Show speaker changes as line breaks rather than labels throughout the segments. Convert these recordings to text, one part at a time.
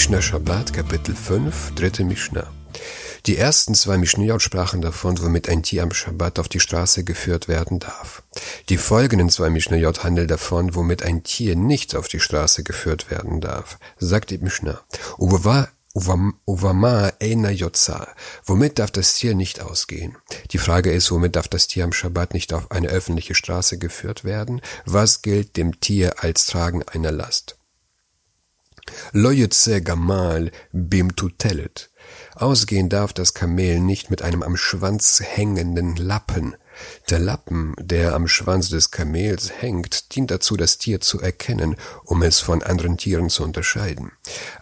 Mishnah Shabbat, Kapitel 5, dritte Mishnah. Die ersten zwei Mishnayot sprachen davon, womit ein Tier am Shabbat auf die Straße geführt werden darf. Die folgenden zwei Mishnayot handeln davon, womit ein Tier nicht auf die Straße geführt werden darf. Sagt die Mishnah. Uvama Eina Yotza. Womit darf das Tier nicht ausgehen? Die Frage ist, womit darf das Tier am Shabbat nicht auf eine öffentliche Straße geführt werden? Was gilt dem Tier als Tragen einer Last? Lo gamal bim tutelet. Ausgehen darf das Kamel nicht mit einem am Schwanz hängenden Lappen. Der Lappen, der am Schwanz des Kamels hängt, dient dazu, das Tier zu erkennen, um es von anderen Tieren zu unterscheiden.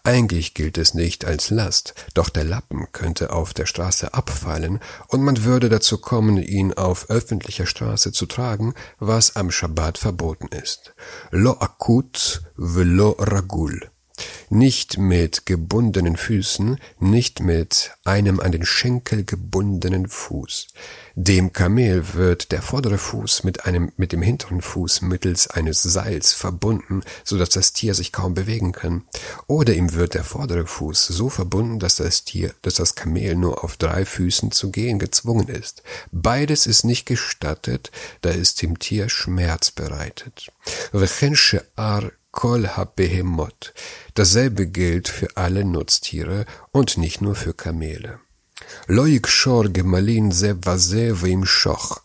Eigentlich gilt es nicht als Last, doch der Lappen könnte auf der Straße abfallen und man würde dazu kommen, ihn auf öffentlicher Straße zu tragen, was am Schabbat verboten ist. Lo akut velo ragul nicht mit gebundenen Füßen, nicht mit einem an den Schenkel gebundenen Fuß. Dem Kamel wird der vordere Fuß mit einem, mit dem hinteren Fuß mittels eines Seils verbunden, so dass das Tier sich kaum bewegen kann. Oder ihm wird der vordere Fuß so verbunden, dass das Tier, dass das Kamel nur auf drei Füßen zu gehen gezwungen ist. Beides ist nicht gestattet, da ist dem Tier Schmerz bereitet. Dasselbe gilt für alle Nutztiere und nicht nur für Kamele. Loik shor gemalin se vase vim schoch.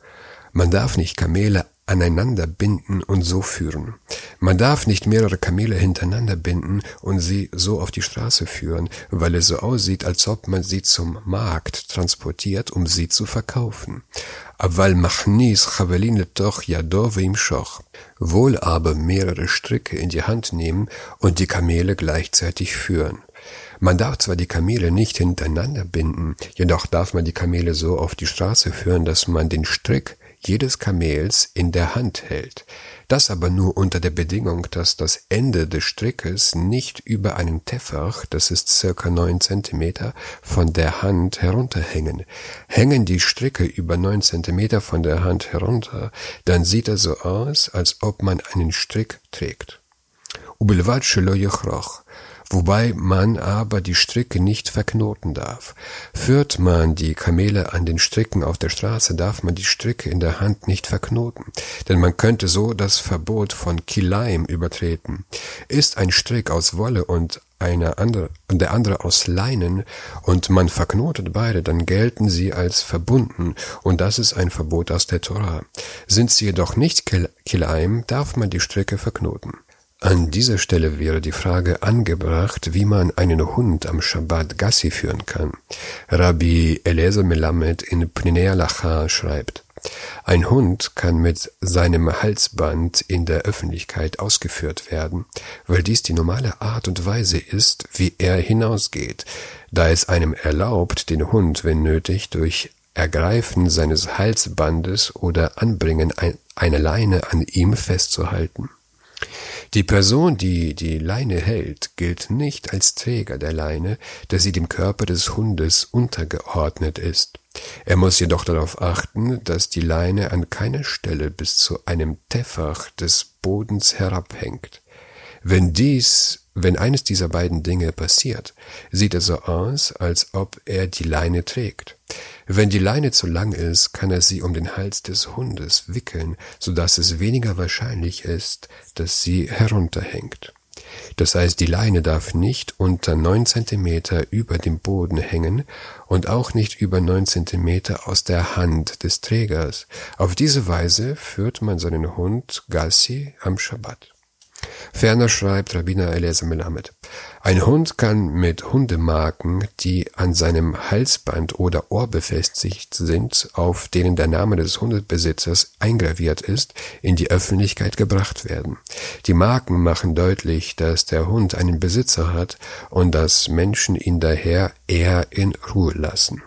Man darf nicht Kamele aneinander binden und so führen. Man darf nicht mehrere Kamele hintereinander binden und sie so auf die Straße führen, weil es so aussieht, als ob man sie zum Markt transportiert, um sie zu verkaufen. Aval machnis chavelin letoch yado im schoch. Wohl aber mehrere Stricke in die Hand nehmen und die Kamele gleichzeitig führen. Man darf zwar die Kamele nicht hintereinander binden, jedoch darf man die Kamele so auf die Straße führen, dass man den Strick jedes Kamels in der Hand hält. Das aber nur unter der Bedingung, dass das Ende des Strickes nicht über einen Teffach, das ist circa neun Zentimeter, von der Hand herunterhängen. Hängen die Stricke über neun Zentimeter von der Hand herunter, dann sieht er so aus, als ob man einen Strick trägt wobei man aber die Stricke nicht verknoten darf. Führt man die Kamele an den Stricken auf der Straße, darf man die Stricke in der Hand nicht verknoten, denn man könnte so das Verbot von Kilaim übertreten. Ist ein Strick aus Wolle und eine andere, und der andere aus Leinen und man verknotet beide, dann gelten sie als verbunden und das ist ein Verbot aus der Torah. Sind sie jedoch nicht Kilaim, darf man die Stricke verknoten. An dieser Stelle wäre die Frage angebracht, wie man einen Hund am Shabbat Gassi führen kann. Rabbi Eliezer Melamed in Pninea Lacha schreibt, ein Hund kann mit seinem Halsband in der Öffentlichkeit ausgeführt werden, weil dies die normale Art und Weise ist, wie er hinausgeht, da es einem erlaubt, den Hund, wenn nötig, durch Ergreifen seines Halsbandes oder Anbringen einer Leine an ihm festzuhalten. Die Person, die die Leine hält, gilt nicht als Träger der Leine, da sie dem Körper des Hundes untergeordnet ist. Er muss jedoch darauf achten, dass die Leine an keiner Stelle bis zu einem Teffach des Bodens herabhängt. Wenn dies wenn eines dieser beiden Dinge passiert, sieht es so aus, als ob er die Leine trägt. Wenn die Leine zu lang ist, kann er sie um den Hals des Hundes wickeln, so dass es weniger wahrscheinlich ist, dass sie herunterhängt. Das heißt, die Leine darf nicht unter neun Zentimeter über dem Boden hängen und auch nicht über neun Zentimeter aus der Hand des Trägers. Auf diese Weise führt man seinen Hund Gassi am Schabbat. Ferner schreibt Rabbiner Eliezer Melamed, ein Hund kann mit Hundemarken, die an seinem Halsband oder Ohr befestigt sind, auf denen der Name des Hundebesitzers eingraviert ist, in die Öffentlichkeit gebracht werden. Die Marken machen deutlich, dass der Hund einen Besitzer hat und dass Menschen ihn daher eher in Ruhe lassen.